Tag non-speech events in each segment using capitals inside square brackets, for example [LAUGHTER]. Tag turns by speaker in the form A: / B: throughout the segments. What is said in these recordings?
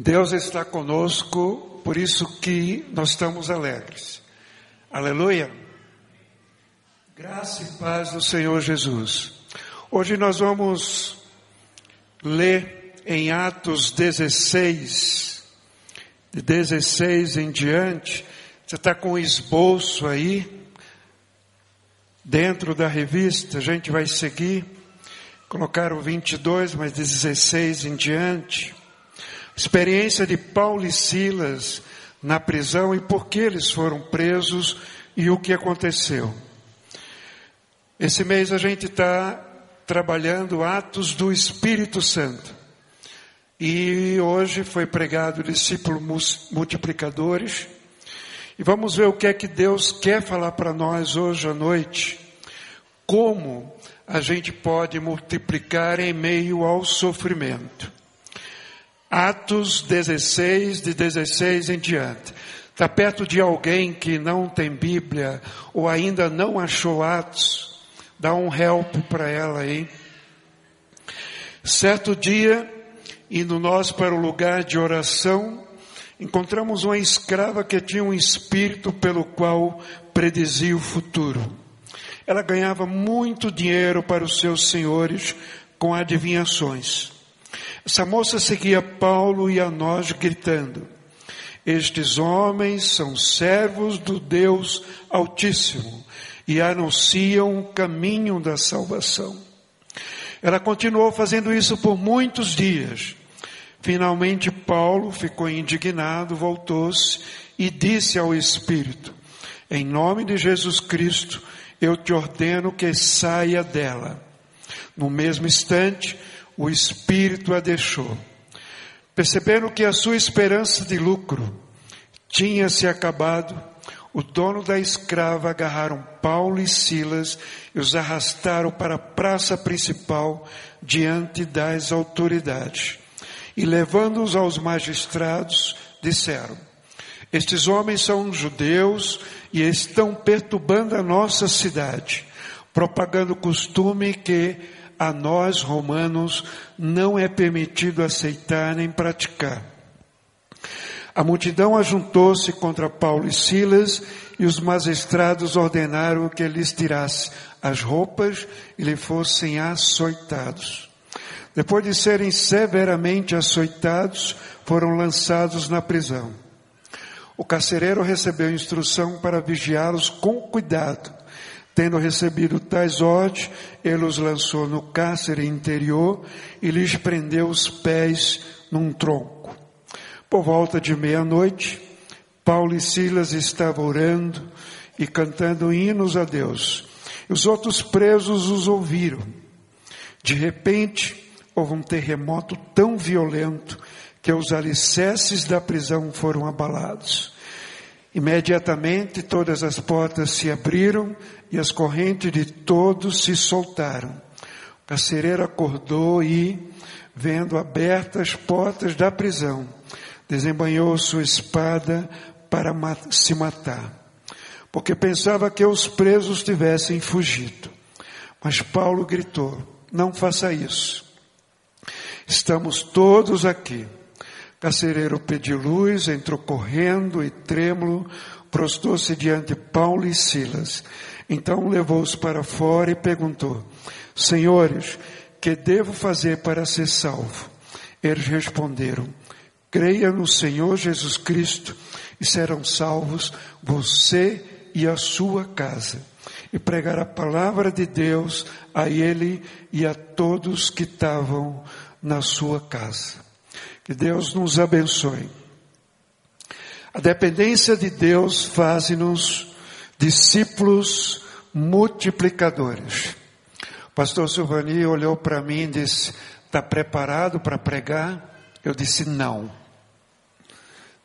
A: Deus está conosco, por isso que nós estamos alegres. Aleluia. Graça e paz do Senhor Jesus. Hoje nós vamos ler em Atos 16, de 16 em diante. Você está com o esboço aí, dentro da revista, a gente vai seguir. Colocaram 22, mas 16 em diante. Experiência de Paulo e Silas na prisão e por que eles foram presos e o que aconteceu. Esse mês a gente está trabalhando atos do Espírito Santo. E hoje foi pregado discípulos multiplicadores. E vamos ver o que é que Deus quer falar para nós hoje à noite. Como a gente pode multiplicar em meio ao sofrimento. Atos 16, de 16 em diante. Está perto de alguém que não tem Bíblia ou ainda não achou Atos? Dá um help para ela aí. Certo dia, indo nós para o lugar de oração, encontramos uma escrava que tinha um espírito pelo qual predizia o futuro. Ela ganhava muito dinheiro para os seus senhores com adivinhações. Essa moça seguia Paulo e a nós gritando: Estes homens são servos do Deus Altíssimo e anunciam o caminho da salvação. Ela continuou fazendo isso por muitos dias. Finalmente Paulo ficou indignado, voltou-se e disse ao Espírito: Em nome de Jesus Cristo, eu te ordeno que saia dela. No mesmo instante, o Espírito a deixou. Percebendo que a sua esperança de lucro tinha se acabado, o dono da escrava agarraram Paulo e Silas e os arrastaram para a praça principal diante das autoridades. E levando-os aos magistrados, disseram: Estes homens são judeus e estão perturbando a nossa cidade, propagando costume que a nós romanos não é permitido aceitar nem praticar. A multidão ajuntou-se contra Paulo e Silas e os magistrados ordenaram que lhes tirasse as roupas e lhe fossem açoitados. Depois de serem severamente açoitados, foram lançados na prisão. O carcereiro recebeu instrução para vigiá-los com cuidado Tendo recebido tais ordens, ele os lançou no cárcere interior e lhes prendeu os pés num tronco. Por volta de meia-noite, Paulo e Silas estavam orando e cantando hinos a Deus. Os outros presos os ouviram. De repente, houve um terremoto tão violento que os alicerces da prisão foram abalados. Imediatamente todas as portas se abriram e as correntes de todos se soltaram. O carcereiro acordou e, vendo abertas as portas da prisão, desembanhou sua espada para se matar, porque pensava que os presos tivessem fugido. Mas Paulo gritou: Não faça isso. Estamos todos aqui. Carcereiro pediu luz, entrou correndo e trêmulo, prostou-se diante Paulo e Silas. Então levou-os para fora e perguntou: Senhores, que devo fazer para ser salvo? Eles responderam: Creia no Senhor Jesus Cristo e serão salvos você e a sua casa. E pregar a palavra de Deus a ele e a todos que estavam na sua casa. Que Deus nos abençoe. A dependência de Deus faz-nos discípulos multiplicadores. O pastor Silvani olhou para mim e disse: Está preparado para pregar? Eu disse: Não.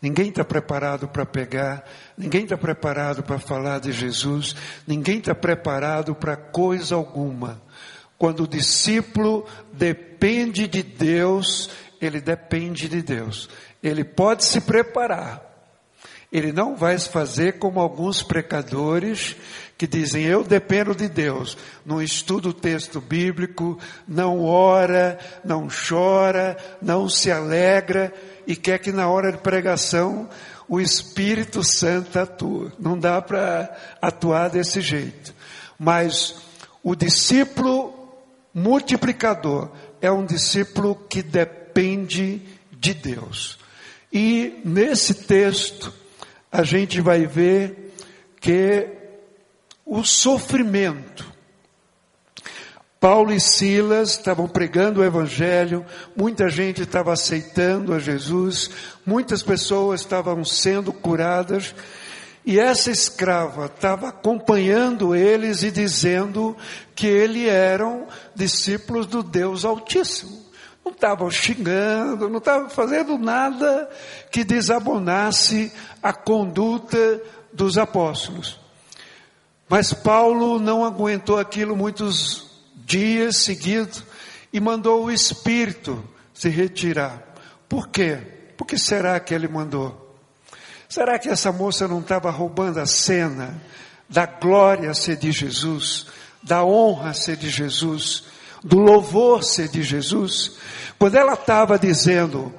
A: Ninguém está preparado para pegar, ninguém está preparado para falar de Jesus, ninguém está preparado para coisa alguma. Quando o discípulo depende de Deus, ele depende de Deus. Ele pode se preparar, Ele não vai fazer como alguns pecadores que dizem, eu dependo de Deus. Não estuda o texto bíblico, não ora, não chora, não se alegra e quer que na hora de pregação o Espírito Santo atue. Não dá para atuar desse jeito. Mas o discípulo multiplicador é um discípulo que depende de Deus. E nesse texto, a gente vai ver que o sofrimento, Paulo e Silas estavam pregando o Evangelho, muita gente estava aceitando a Jesus, muitas pessoas estavam sendo curadas, e essa escrava estava acompanhando eles e dizendo que eles eram discípulos do Deus Altíssimo não estavam xingando, não estavam fazendo nada que desabonasse a conduta dos apóstolos. Mas Paulo não aguentou aquilo muitos dias seguidos e mandou o Espírito se retirar. Por quê? Por que será que ele mandou? Será que essa moça não estava roubando a cena da glória ser de Jesus, da honra ser de Jesus, do louvor ser de Jesus? Quando ela estava dizendo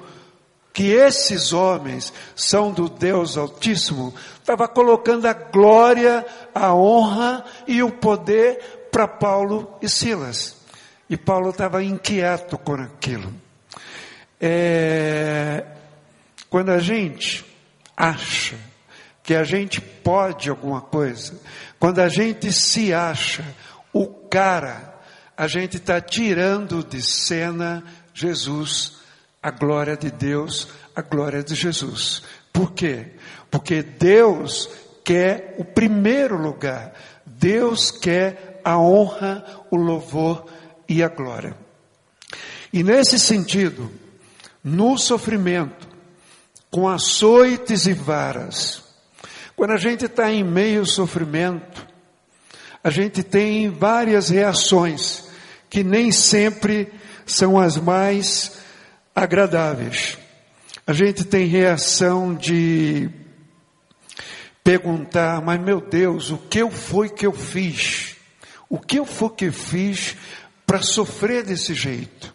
A: que esses homens são do Deus Altíssimo, estava colocando a glória, a honra e o poder para Paulo e Silas. E Paulo estava inquieto com aquilo. É, quando a gente acha que a gente pode alguma coisa, quando a gente se acha o cara, a gente está tirando de cena Jesus, a glória de Deus, a glória de Jesus. Por quê? Porque Deus quer o primeiro lugar. Deus quer a honra, o louvor e a glória. E nesse sentido, no sofrimento, com açoites e varas, quando a gente está em meio ao sofrimento, a gente tem várias reações que nem sempre são as mais agradáveis. A gente tem reação de perguntar, mas meu Deus, o que eu foi que eu fiz? O que eu foi que eu fiz para sofrer desse jeito?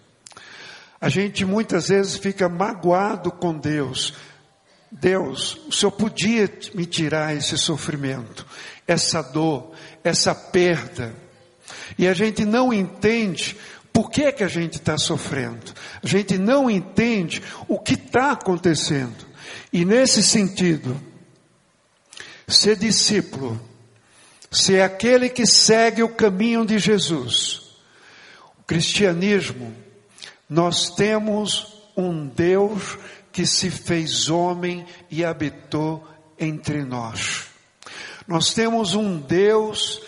A: A gente muitas vezes fica magoado com Deus. Deus, o Senhor podia me tirar esse sofrimento, essa dor, essa perda. E a gente não entende por que, que a gente está sofrendo? A gente não entende o que está acontecendo. E nesse sentido, ser discípulo, ser aquele que segue o caminho de Jesus. O cristianismo, nós temos um Deus que se fez homem e habitou entre nós. Nós temos um Deus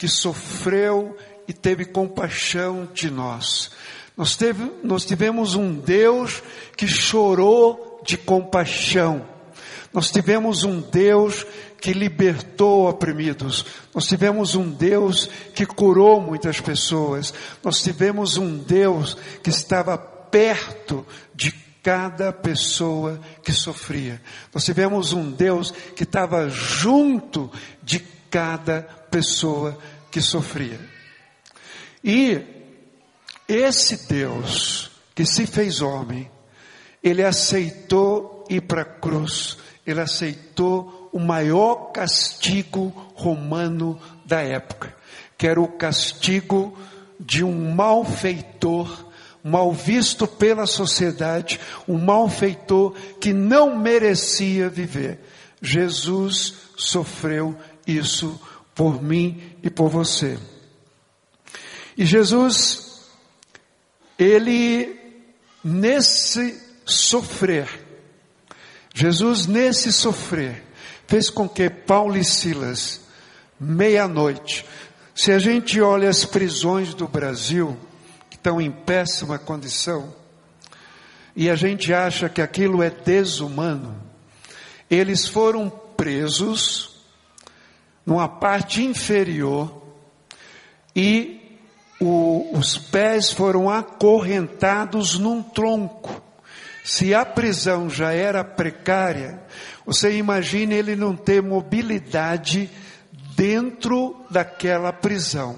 A: que sofreu e teve compaixão de nós. Nós, teve, nós tivemos um Deus que chorou de compaixão. Nós tivemos um Deus que libertou oprimidos. Nós tivemos um Deus que curou muitas pessoas. Nós tivemos um Deus que estava perto de cada pessoa que sofria. Nós tivemos um Deus que estava junto de cada pessoa que sofria. E esse Deus que se fez homem, ele aceitou ir para a cruz, ele aceitou o maior castigo romano da época, que era o castigo de um malfeitor, mal visto pela sociedade, um malfeitor que não merecia viver. Jesus sofreu isso por mim e por você. E Jesus, ele, nesse sofrer, Jesus, nesse sofrer, fez com que Paulo e Silas, meia-noite, se a gente olha as prisões do Brasil, que estão em péssima condição, e a gente acha que aquilo é desumano, eles foram presos numa parte inferior e o, os pés foram acorrentados num tronco. Se a prisão já era precária, você imagine ele não ter mobilidade dentro daquela prisão.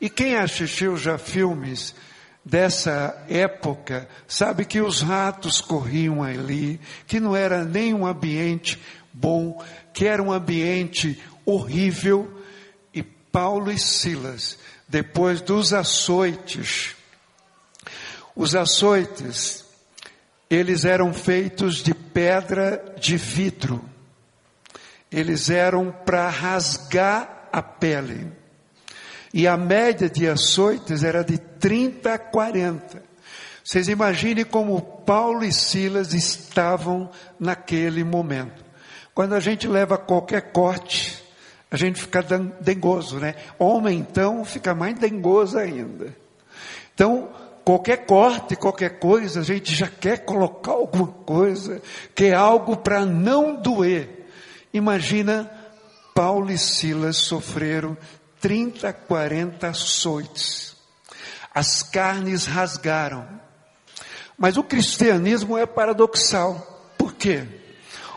A: E quem assistiu já filmes dessa época sabe que os ratos corriam ali, que não era nem um ambiente bom, que era um ambiente horrível. E Paulo e Silas, depois dos açoites, os açoites, eles eram feitos de pedra de vidro. Eles eram para rasgar a pele. E a média de açoites era de 30 a 40. Vocês imaginem como Paulo e Silas estavam naquele momento. Quando a gente leva qualquer corte, a gente fica dengoso, né? Homem, então, fica mais dengoso ainda. Então, qualquer corte, qualquer coisa, a gente já quer colocar alguma coisa, que é algo para não doer. Imagina, Paulo e Silas sofreram 30, 40 açoites. As carnes rasgaram. Mas o cristianismo é paradoxal. Por quê?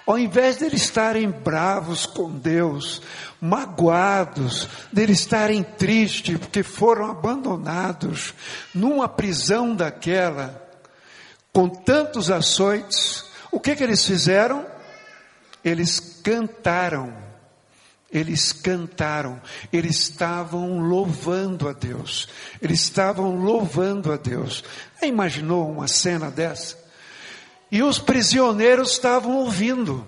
A: Ao invés de eles estarem bravos com Deus, magoados, de eles estarem tristes porque foram abandonados numa prisão daquela, com tantos açoites, o que que eles fizeram? Eles cantaram eles cantaram, eles estavam louvando a Deus, eles estavam louvando a Deus. Já imaginou uma cena dessa? E os prisioneiros estavam ouvindo.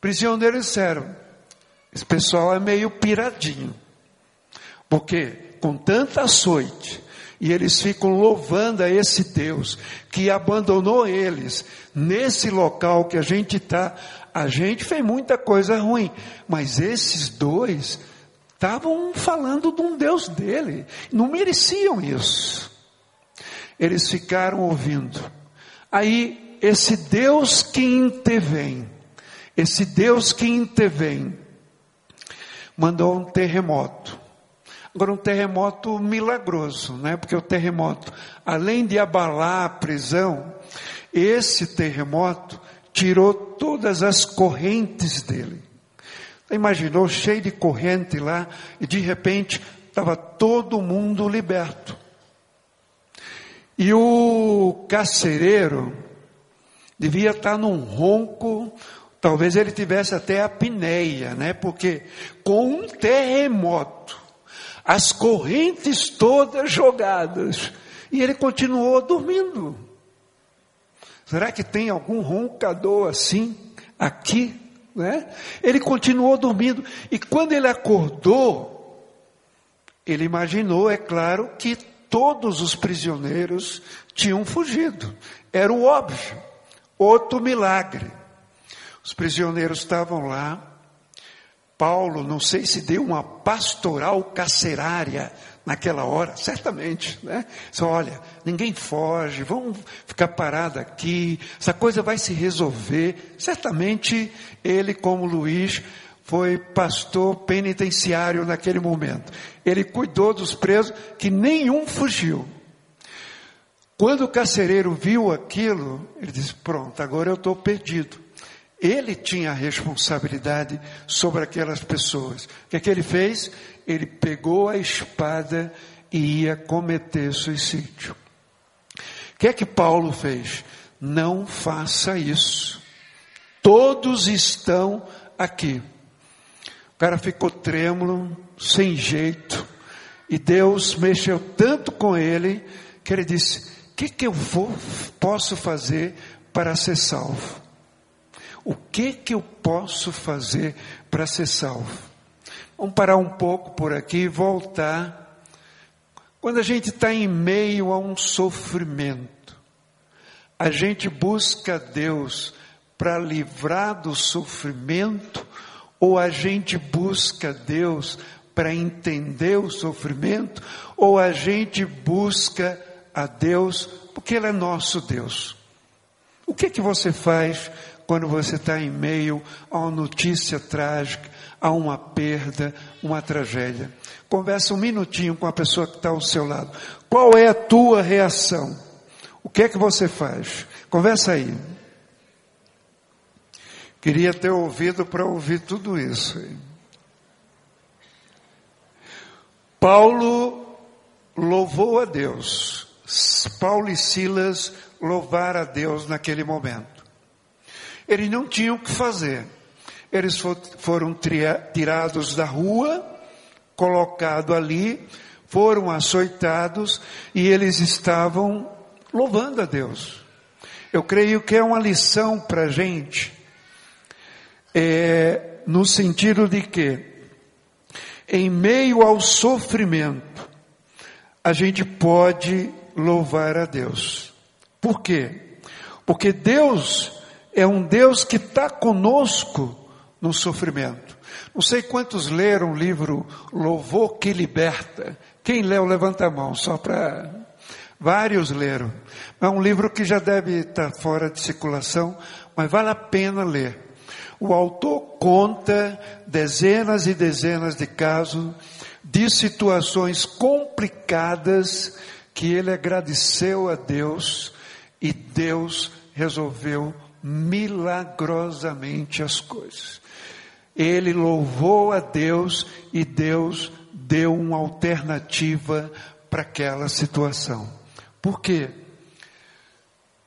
A: Prisioneiros disseram: esse pessoal é meio piradinho, porque com tanta açoite, e eles ficam louvando a esse Deus que abandonou eles nesse local que a gente está. A gente fez muita coisa ruim, mas esses dois estavam falando de um Deus dele, não mereciam isso. Eles ficaram ouvindo. Aí, esse Deus que intervém, esse Deus que intervém, mandou um terremoto. Agora, um terremoto milagroso, né? Porque o terremoto, além de abalar a prisão, esse terremoto tirou todas as correntes dele. Imaginou cheio de corrente lá e de repente estava todo mundo liberto. E o carcereiro devia estar num ronco, talvez ele tivesse até apneia, né? Porque com um terremoto, as correntes todas jogadas. E ele continuou dormindo. Será que tem algum roncador assim aqui? Né? Ele continuou dormindo. E quando ele acordou, ele imaginou, é claro, que todos os prisioneiros tinham fugido. Era o óbvio. Outro milagre. Os prisioneiros estavam lá, Paulo, não sei se deu uma pastoral carcerária naquela hora, certamente, né? Só olha, ninguém foge, vamos ficar parado aqui, essa coisa vai se resolver. Certamente ele, como Luiz, foi pastor penitenciário naquele momento. Ele cuidou dos presos que nenhum fugiu. Quando o carcereiro viu aquilo, ele disse: Pronto, agora eu estou perdido. Ele tinha a responsabilidade sobre aquelas pessoas. O que é que ele fez? Ele pegou a espada e ia cometer suicídio. O que é que Paulo fez? Não faça isso. Todos estão aqui. O cara ficou trêmulo, sem jeito, e Deus mexeu tanto com ele que ele disse: "O que que eu vou posso fazer para ser salvo?" O que que eu posso fazer para ser salvo? Vamos parar um pouco por aqui e voltar. Quando a gente está em meio a um sofrimento, a gente busca Deus para livrar do sofrimento ou a gente busca Deus para entender o sofrimento ou a gente busca a Deus porque Ele é nosso Deus? O que que você faz quando você está em meio a uma notícia trágica, a uma perda, uma tragédia. Conversa um minutinho com a pessoa que está ao seu lado. Qual é a tua reação? O que é que você faz? Conversa aí. Queria ter ouvido para ouvir tudo isso. Paulo louvou a Deus. Paulo e Silas louvaram a Deus naquele momento. Eles não tinham o que fazer. Eles foram tirados da rua, colocados ali, foram açoitados e eles estavam louvando a Deus. Eu creio que é uma lição para a gente, é, no sentido de que, em meio ao sofrimento, a gente pode louvar a Deus. Por quê? Porque Deus é um Deus que está conosco no sofrimento. Não sei quantos leram o livro Louvor que Liberta. Quem leu, levanta a mão, só para. Vários leram. É um livro que já deve estar fora de circulação, mas vale a pena ler. O autor conta dezenas e dezenas de casos de situações complicadas que ele agradeceu a Deus e Deus resolveu milagrosamente as coisas. Ele louvou a Deus e Deus deu uma alternativa para aquela situação. Por quê?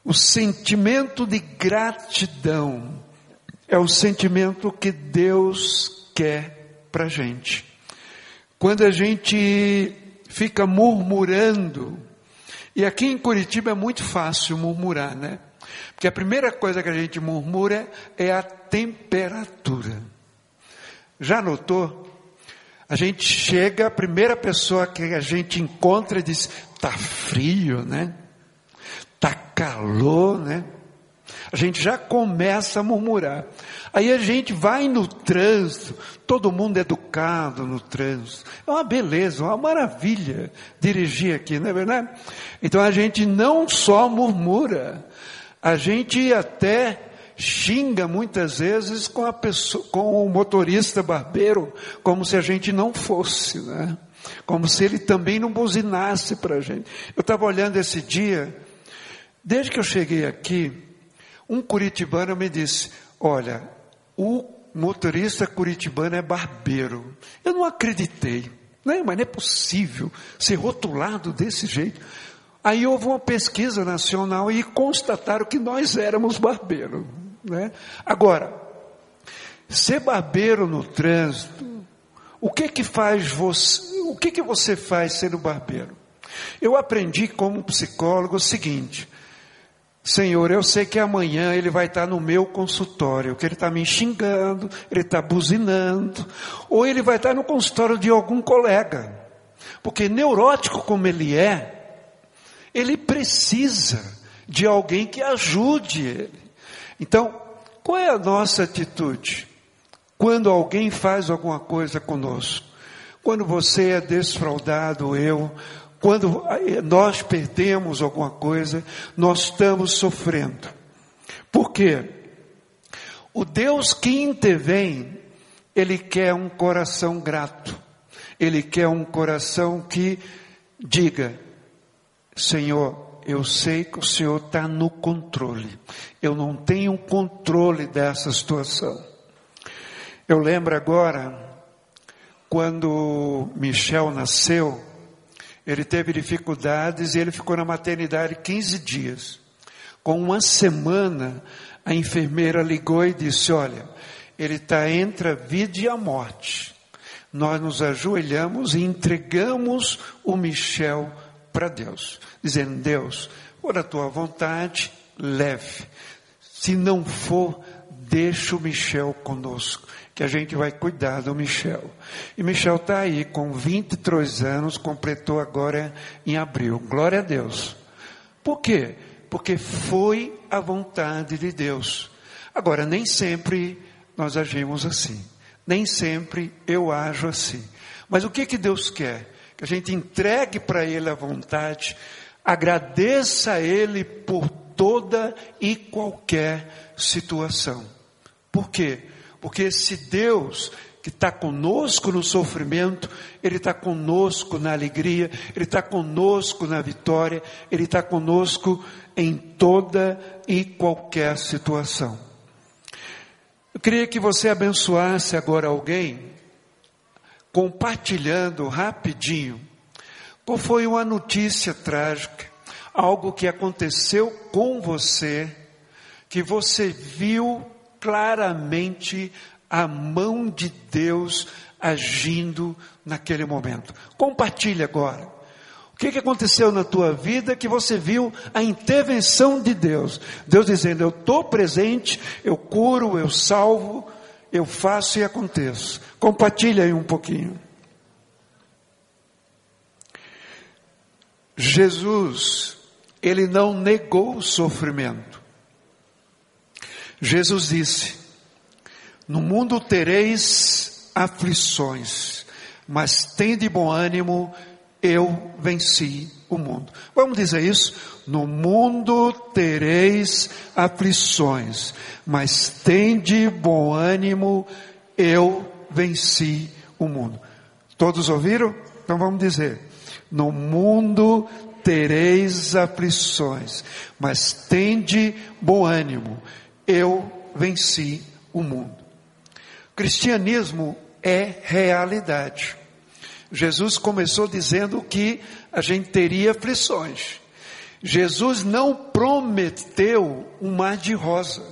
A: O sentimento de gratidão é o sentimento que Deus quer para gente. Quando a gente fica murmurando, e aqui em Curitiba é muito fácil murmurar, né? Porque a primeira coisa que a gente murmura é a temperatura. Já notou? A gente chega, a primeira pessoa que a gente encontra diz: tá frio, né? Tá calor, né? A gente já começa a murmurar. Aí a gente vai no trânsito, todo mundo educado no trânsito. É uma beleza, uma maravilha dirigir aqui, não é verdade? Então a gente não só murmura, a gente até xinga muitas vezes com a pessoa, com o motorista barbeiro, como se a gente não fosse, né? Como se ele também não buzinasse para a gente. Eu estava olhando esse dia, desde que eu cheguei aqui, um curitibano me disse: Olha, o motorista curitibano é barbeiro. Eu não acreditei. Não, mas não é possível ser rotulado desse jeito. Aí houve uma pesquisa nacional e constataram que nós éramos barbeiros. Né? Agora, ser barbeiro no trânsito, o que que faz você, o que que você faz sendo barbeiro? Eu aprendi como psicólogo o seguinte, Senhor, eu sei que amanhã ele vai estar no meu consultório, que ele está me xingando, ele está buzinando, ou ele vai estar no consultório de algum colega, porque neurótico como ele é, ele precisa de alguém que ajude ele. Então, qual é a nossa atitude? Quando alguém faz alguma coisa conosco, quando você é desfraudado, eu, quando nós perdemos alguma coisa, nós estamos sofrendo. Por quê? O Deus que intervém, Ele quer um coração grato. Ele quer um coração que diga, Senhor, eu sei que o Senhor está no controle. Eu não tenho controle dessa situação. Eu lembro agora, quando Michel nasceu, ele teve dificuldades e ele ficou na maternidade 15 dias. Com uma semana, a enfermeira ligou e disse: Olha, ele está entre a vida e a morte. Nós nos ajoelhamos e entregamos o Michel para Deus, dizendo: Deus, por a tua vontade, leve. Se não for, deixa o Michel conosco, que a gente vai cuidar do Michel. E Michel está aí com 23 anos, completou agora em abril. Glória a Deus. Por quê? Porque foi a vontade de Deus. Agora, nem sempre nós agimos assim. Nem sempre eu ajo assim. Mas o que que Deus quer? que a gente entregue para Ele a vontade, agradeça a Ele por toda e qualquer situação. Por quê? Porque se Deus que está conosco no sofrimento, Ele está conosco na alegria, Ele está conosco na vitória, Ele está conosco em toda e qualquer situação. Eu queria que você abençoasse agora alguém, compartilhando rapidinho, qual foi uma notícia trágica, algo que aconteceu com você, que você viu claramente a mão de Deus agindo naquele momento. Compartilhe agora. O que, que aconteceu na tua vida que você viu a intervenção de Deus? Deus dizendo: Eu estou presente, eu curo, eu salvo, eu faço e aconteço. Compartilhe aí um pouquinho. Jesus, ele não negou o sofrimento. Jesus disse: no mundo tereis aflições, mas tende bom ânimo, eu venci o mundo. Vamos dizer isso? No mundo tereis aflições, mas tende bom ânimo, eu venci o mundo. Todos ouviram? Então vamos dizer: no mundo tereis aflições, mas tende bom ânimo, eu venci o mundo. Cristianismo é realidade. Jesus começou dizendo que a gente teria aflições. Jesus não prometeu um mar de rosa.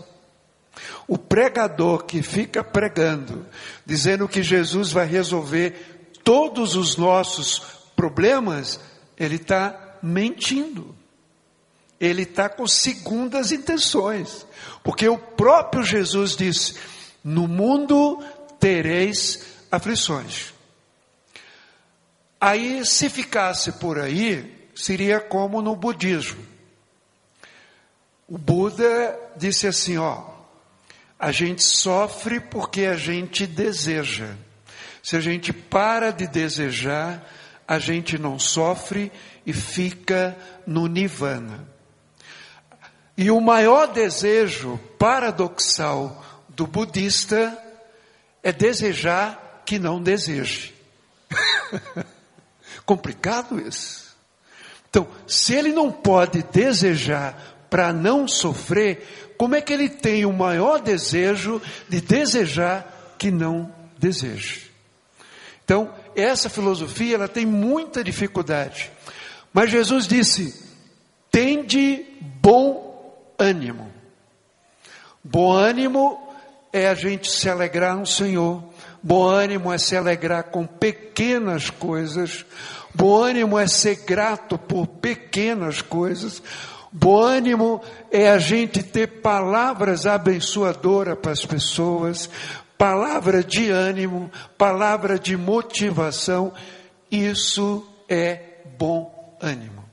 A: O pregador que fica pregando, dizendo que Jesus vai resolver todos os nossos problemas, ele está mentindo. Ele está com segundas intenções. Porque o próprio Jesus disse: no mundo tereis aflições. Aí, se ficasse por aí, seria como no budismo. O Buda disse assim: ó, a gente sofre porque a gente deseja. Se a gente para de desejar, a gente não sofre e fica no nirvana. E o maior desejo paradoxal do budista é desejar que não deseje. [LAUGHS] Complicado isso. Então, se ele não pode desejar para não sofrer, como é que ele tem o maior desejo de desejar que não deseje? Então, essa filosofia ela tem muita dificuldade. Mas Jesus disse: "Tende bom ânimo". Bom ânimo é a gente se alegrar no Senhor. Bom ânimo é se alegrar com pequenas coisas. Bom ânimo é ser grato por pequenas coisas. Bom ânimo é a gente ter palavras abençoadoras para as pessoas, palavra de ânimo, palavra de motivação. Isso é bom ânimo.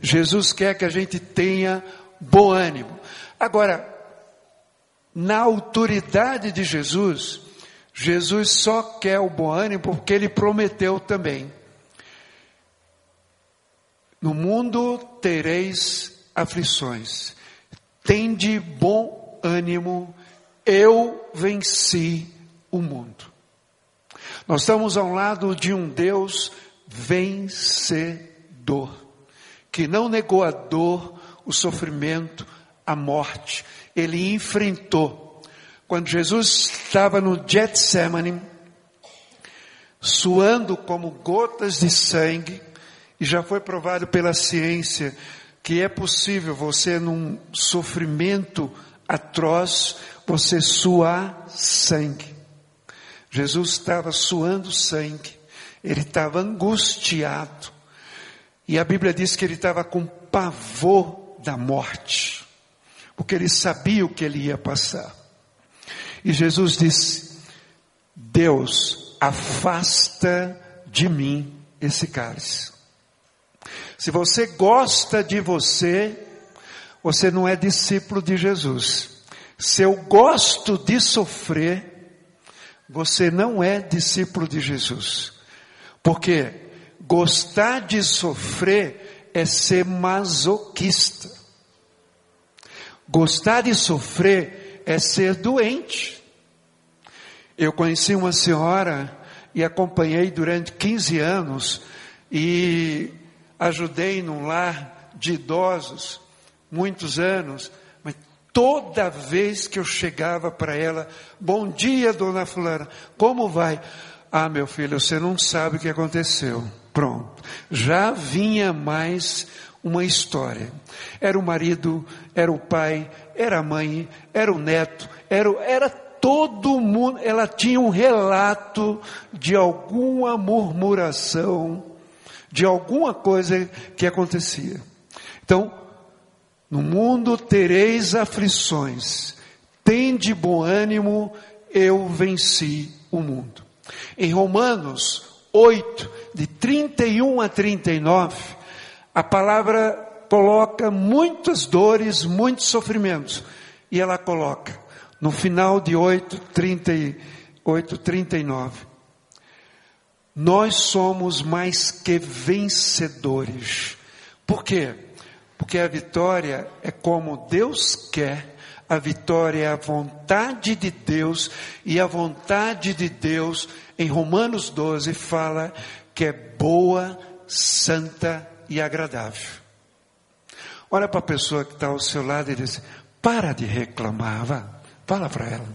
A: Jesus quer que a gente tenha bom ânimo. Agora, na autoridade de Jesus, Jesus só quer o bom ânimo porque ele prometeu também. No mundo tereis aflições, tende bom ânimo, eu venci o mundo. Nós estamos ao lado de um Deus vencedor, que não negou a dor, o sofrimento, a morte, ele enfrentou. Quando Jesus estava no Getsemane, suando como gotas de sangue, e já foi provado pela ciência que é possível você num sofrimento atroz, você suar sangue. Jesus estava suando sangue, ele estava angustiado, e a Bíblia diz que ele estava com pavor da morte porque ele sabia o que ele ia passar. E Jesus disse: Deus, afasta de mim esse cálice. Se você gosta de você, você não é discípulo de Jesus. Se eu gosto de sofrer, você não é discípulo de Jesus. Porque gostar de sofrer é ser masoquista. Gostar de sofrer é ser doente. Eu conheci uma senhora e acompanhei durante 15 anos e ajudei num lar de idosos, muitos anos, mas toda vez que eu chegava para ela, bom dia, dona Fulana, como vai? Ah, meu filho, você não sabe o que aconteceu. Pronto. Já vinha mais uma história. Era o marido, era o pai, era a mãe, era o neto, era, era todo mundo. Ela tinha um relato de alguma murmuração, de alguma coisa que acontecia. Então, no mundo tereis aflições, tende bom ânimo, eu venci o mundo. Em Romanos 8, de 31 a 39, a palavra coloca muitas dores, muitos sofrimentos. E ela coloca, no final de 8, 38, 39, nós somos mais que vencedores. Por quê? Porque a vitória é como Deus quer, a vitória é a vontade de Deus, e a vontade de Deus, em Romanos 12, fala que é boa, santa e agradável. Olha para a pessoa que está ao seu lado e diz: para de reclamar, vá, fala para ela.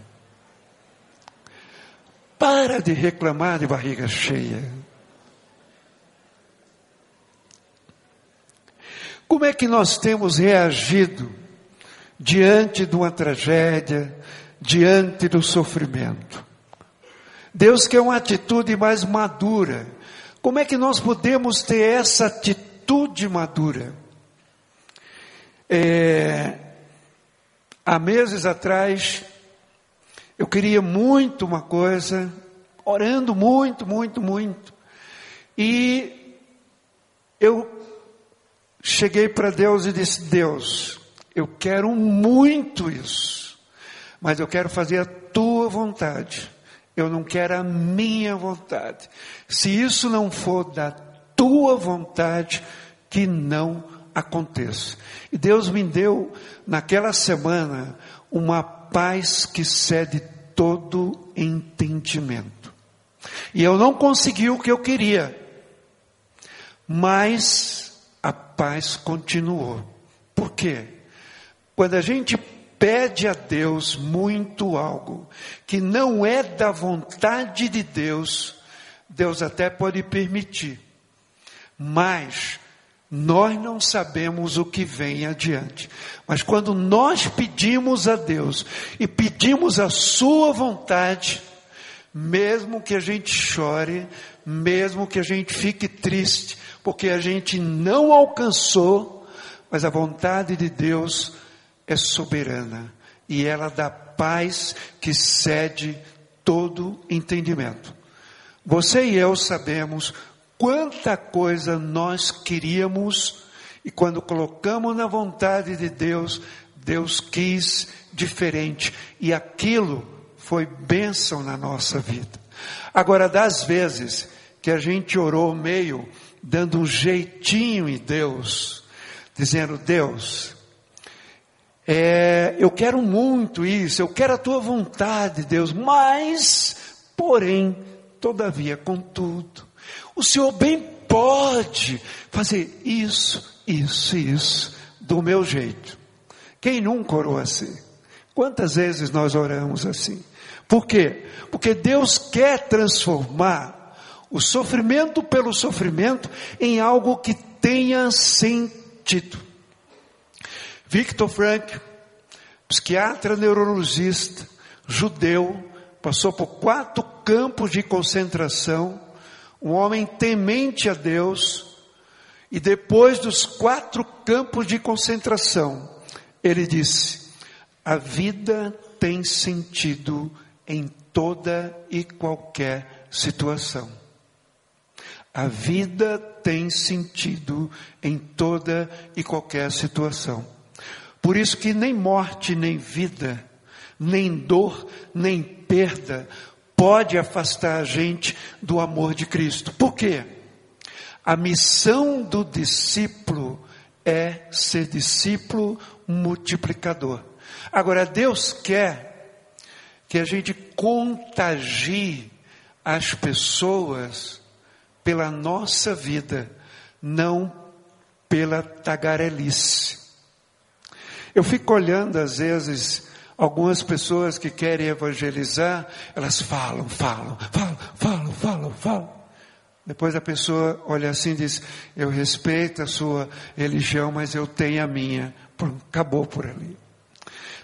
A: Para de reclamar de barriga cheia. Como é que nós temos reagido diante de uma tragédia, diante do sofrimento? Deus quer uma atitude mais madura. Como é que nós podemos ter essa atitude madura? É, há meses atrás, eu queria muito uma coisa, orando muito, muito, muito. E eu cheguei para Deus e disse: Deus, eu quero muito isso, mas eu quero fazer a tua vontade. Eu não quero a minha vontade. Se isso não for da tua vontade, que não aconteça. E Deus me deu naquela semana uma paz que cede todo entendimento. E eu não consegui o que eu queria, mas a paz continuou. Por quê? Quando a gente pede a Deus muito algo que não é da vontade de Deus, Deus até pode permitir, mas nós não sabemos o que vem adiante. Mas quando nós pedimos a Deus e pedimos a Sua vontade, mesmo que a gente chore, mesmo que a gente fique triste, porque a gente não alcançou, mas a vontade de Deus é soberana e ela dá paz que cede todo entendimento. Você e eu sabemos quanta coisa nós queríamos e quando colocamos na vontade de Deus, Deus quis diferente e aquilo foi bênção na nossa vida. Agora, das vezes que a gente orou meio dando um jeitinho em Deus, dizendo: Deus, é, eu quero muito isso, eu quero a tua vontade, Deus, mas, porém, todavia, contudo, o Senhor bem pode fazer isso, isso, isso, do meu jeito. Quem nunca orou assim? Quantas vezes nós oramos assim? Por quê? Porque Deus quer transformar o sofrimento pelo sofrimento em algo que tenha sentido. Victor Frank, psiquiatra neurologista, judeu, passou por quatro campos de concentração, um homem temente a Deus, e depois dos quatro campos de concentração, ele disse: a vida tem sentido em toda e qualquer situação. A vida tem sentido em toda e qualquer situação. Por isso que nem morte, nem vida, nem dor, nem perda pode afastar a gente do amor de Cristo. Por quê? A missão do discípulo é ser discípulo multiplicador. Agora, Deus quer que a gente contagie as pessoas pela nossa vida, não pela tagarelice. Eu fico olhando às vezes algumas pessoas que querem evangelizar, elas falam, falam, falam, falam, falam, falam. Depois a pessoa olha assim e diz: Eu respeito a sua religião, mas eu tenho a minha. Acabou por ali.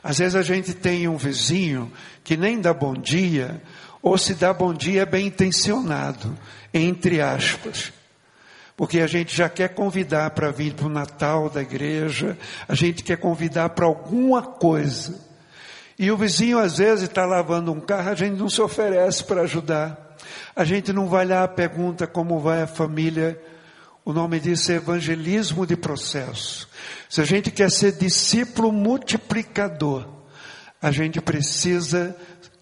A: Às vezes a gente tem um vizinho que nem dá bom dia, ou se dá bom dia é bem intencionado, entre aspas. Porque a gente já quer convidar para vir para o Natal da igreja, a gente quer convidar para alguma coisa. E o vizinho às vezes está lavando um carro, a gente não se oferece para ajudar. A gente não vai lá, pergunta como vai a família. O nome disso é evangelismo de processo. Se a gente quer ser discípulo multiplicador, a gente precisa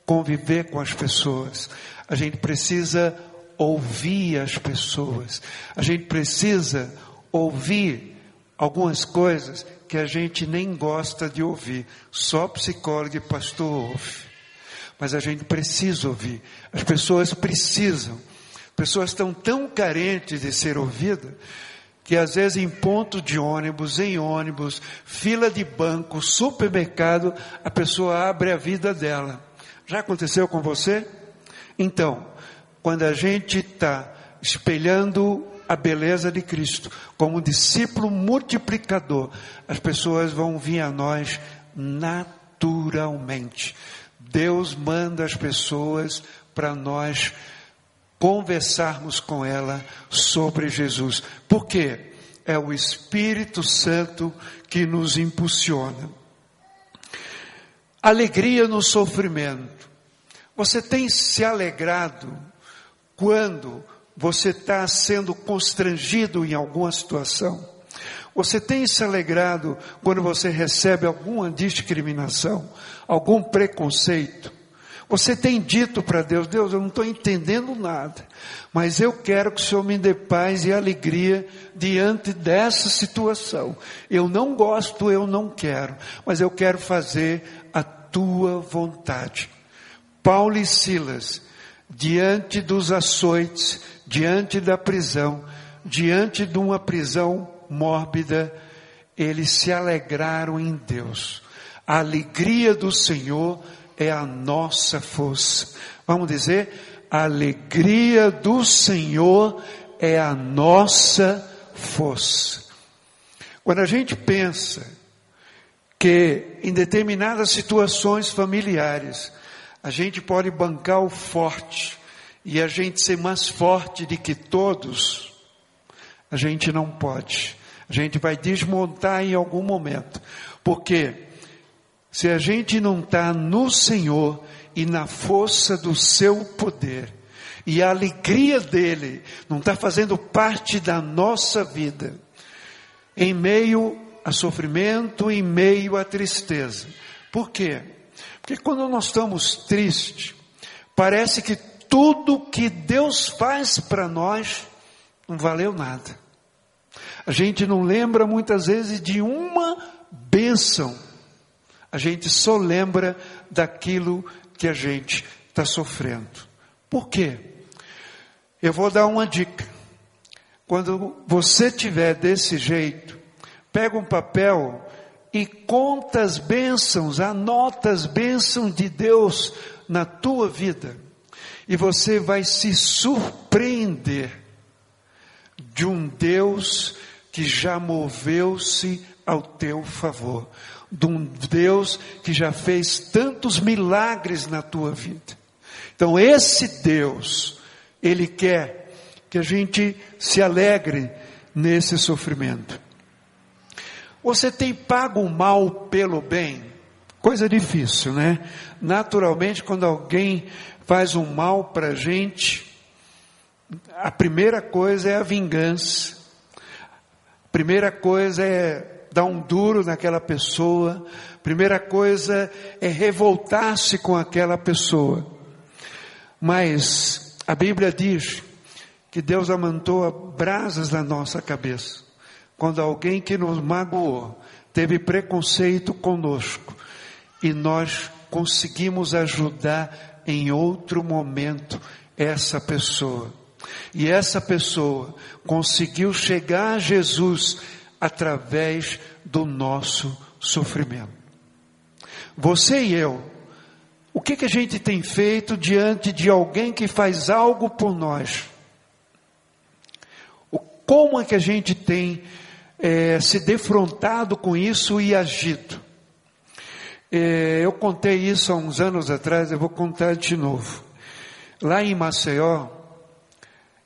A: conviver com as pessoas. A gente precisa ouvir as pessoas. A gente precisa ouvir algumas coisas que a gente nem gosta de ouvir. Só psicólogo e pastor ouve. Mas a gente precisa ouvir. As pessoas precisam. Pessoas estão tão carentes de ser ouvidas que às vezes em ponto de ônibus, em ônibus, fila de banco, supermercado, a pessoa abre a vida dela. Já aconteceu com você? Então, quando a gente está espelhando a beleza de Cristo como discípulo multiplicador, as pessoas vão vir a nós naturalmente. Deus manda as pessoas para nós conversarmos com ela sobre Jesus. Por quê? É o Espírito Santo que nos impulsiona. Alegria no sofrimento. Você tem se alegrado quando você está sendo constrangido em alguma situação? Você tem se alegrado quando você recebe alguma discriminação, algum preconceito? Você tem dito para Deus, Deus, eu não estou entendendo nada, mas eu quero que o Senhor me dê paz e alegria diante dessa situação. Eu não gosto, eu não quero, mas eu quero fazer a tua vontade. Paulo e Silas, diante dos açoites, diante da prisão, diante de uma prisão mórbida, eles se alegraram em Deus. A alegria do Senhor é a nossa força. Vamos dizer, a alegria do Senhor é a nossa força. Quando a gente pensa que em determinadas situações familiares, a gente pode bancar o forte e a gente ser mais forte do que todos, a gente não pode. A gente vai desmontar em algum momento. Porque se a gente não está no Senhor e na força do seu poder, e a alegria dele não está fazendo parte da nossa vida, em meio a sofrimento, em meio a tristeza. Por quê? Porque quando nós estamos tristes, parece que tudo que Deus faz para nós não valeu nada. A gente não lembra muitas vezes de uma bênção a gente só lembra daquilo que a gente está sofrendo. Por quê? Eu vou dar uma dica. Quando você tiver desse jeito, pega um papel e conta as bênçãos, anota as bênçãos de Deus na tua vida. E você vai se surpreender de um Deus que já moveu-se ao teu favor de um Deus que já fez tantos milagres na tua vida. Então, esse Deus, Ele quer que a gente se alegre nesse sofrimento. Você tem pago o mal pelo bem? Coisa difícil, né? Naturalmente, quando alguém faz um mal para a gente, a primeira coisa é a vingança. A primeira coisa é dar um duro naquela pessoa, primeira coisa é revoltar-se com aquela pessoa. Mas a Bíblia diz que Deus amantou brasas na nossa cabeça. Quando alguém que nos magoou teve preconceito conosco e nós conseguimos ajudar em outro momento essa pessoa. E essa pessoa conseguiu chegar a Jesus através do nosso sofrimento. Você e eu, o que, que a gente tem feito diante de alguém que faz algo por nós? Como é que a gente tem é, se defrontado com isso e agido? É, eu contei isso há uns anos atrás, eu vou contar de novo. Lá em Maceió,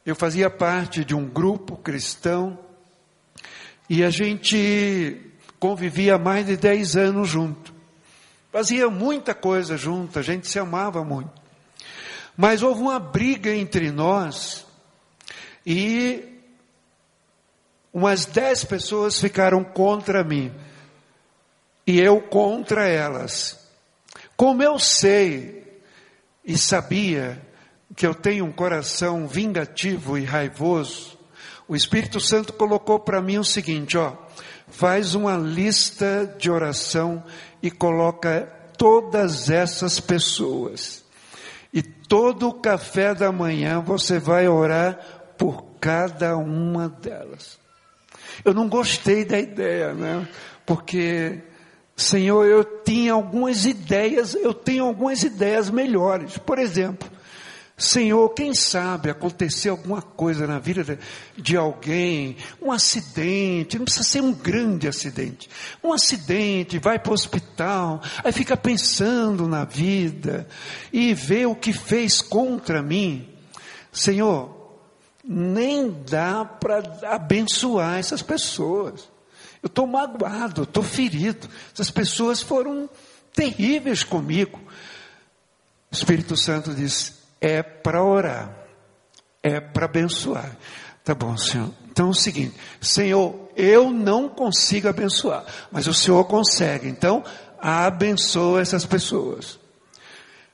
A: eu fazia parte de um grupo cristão e a gente convivia mais de 10 anos junto. Fazia muita coisa junto, a gente se amava muito. Mas houve uma briga entre nós e umas dez pessoas ficaram contra mim e eu contra elas. Como eu sei e sabia que eu tenho um coração vingativo e raivoso, o Espírito Santo colocou para mim o seguinte, ó, faz uma lista de oração e coloca todas essas pessoas. E todo o café da manhã você vai orar por cada uma delas. Eu não gostei da ideia, né? Porque, Senhor, eu tinha algumas ideias, eu tenho algumas ideias melhores. Por exemplo, Senhor, quem sabe aconteceu alguma coisa na vida de alguém, um acidente, não precisa ser um grande acidente, um acidente, vai para o hospital, aí fica pensando na vida e vê o que fez contra mim. Senhor, nem dá para abençoar essas pessoas. Eu estou magoado, estou ferido. Essas pessoas foram terríveis comigo. O Espírito Santo diz: é para orar, é para abençoar. Tá bom, Senhor. Então é o seguinte, Senhor, eu não consigo abençoar, mas o Senhor consegue. Então, abençoa essas pessoas.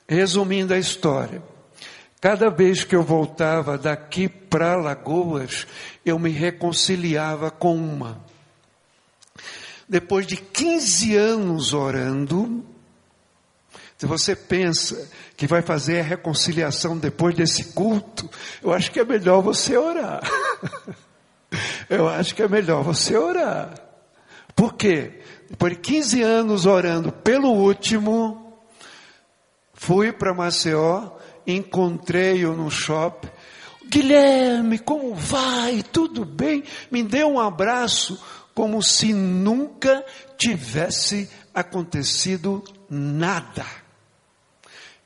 A: Resumindo a história, cada vez que eu voltava daqui para Lagoas, eu me reconciliava com uma. Depois de 15 anos orando, se você pensa que vai fazer a reconciliação depois desse culto, eu acho que é melhor você orar. [LAUGHS] eu acho que é melhor você orar. Por quê? Depois de 15 anos orando pelo último, fui para Maceió, encontrei-o no shopping. Guilherme, como vai? Tudo bem? Me deu um abraço, como se nunca tivesse acontecido nada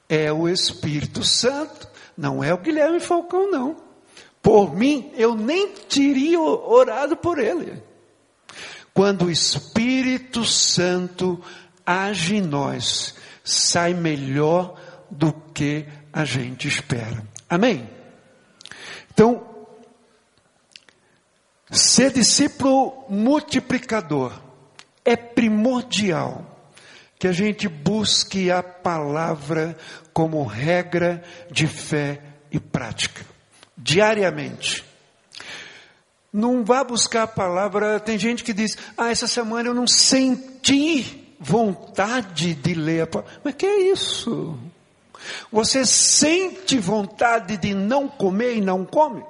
A: é o Espírito Santo, não é o Guilherme Falcão, não. Por mim, eu nem teria orado por ele. Quando o Espírito Santo age em nós, sai melhor do que a gente espera. Amém? Então, ser discípulo multiplicador é primordial que a gente busque a palavra como regra de fé e prática, diariamente. Não vá buscar a palavra, tem gente que diz, ah, essa semana eu não senti vontade de ler a palavra. Mas que é isso? Você sente vontade de não comer e não come?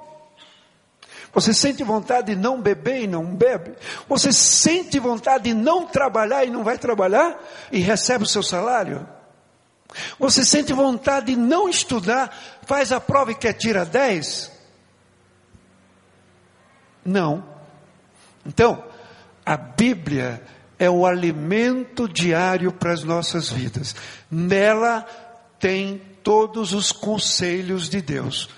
A: Você sente vontade de não beber e não bebe? Você sente vontade de não trabalhar e não vai trabalhar e recebe o seu salário? Você sente vontade de não estudar, faz a prova e quer tirar 10? Não. Então, a Bíblia é o alimento diário para as nossas vidas. Nela tem todos os conselhos de Deus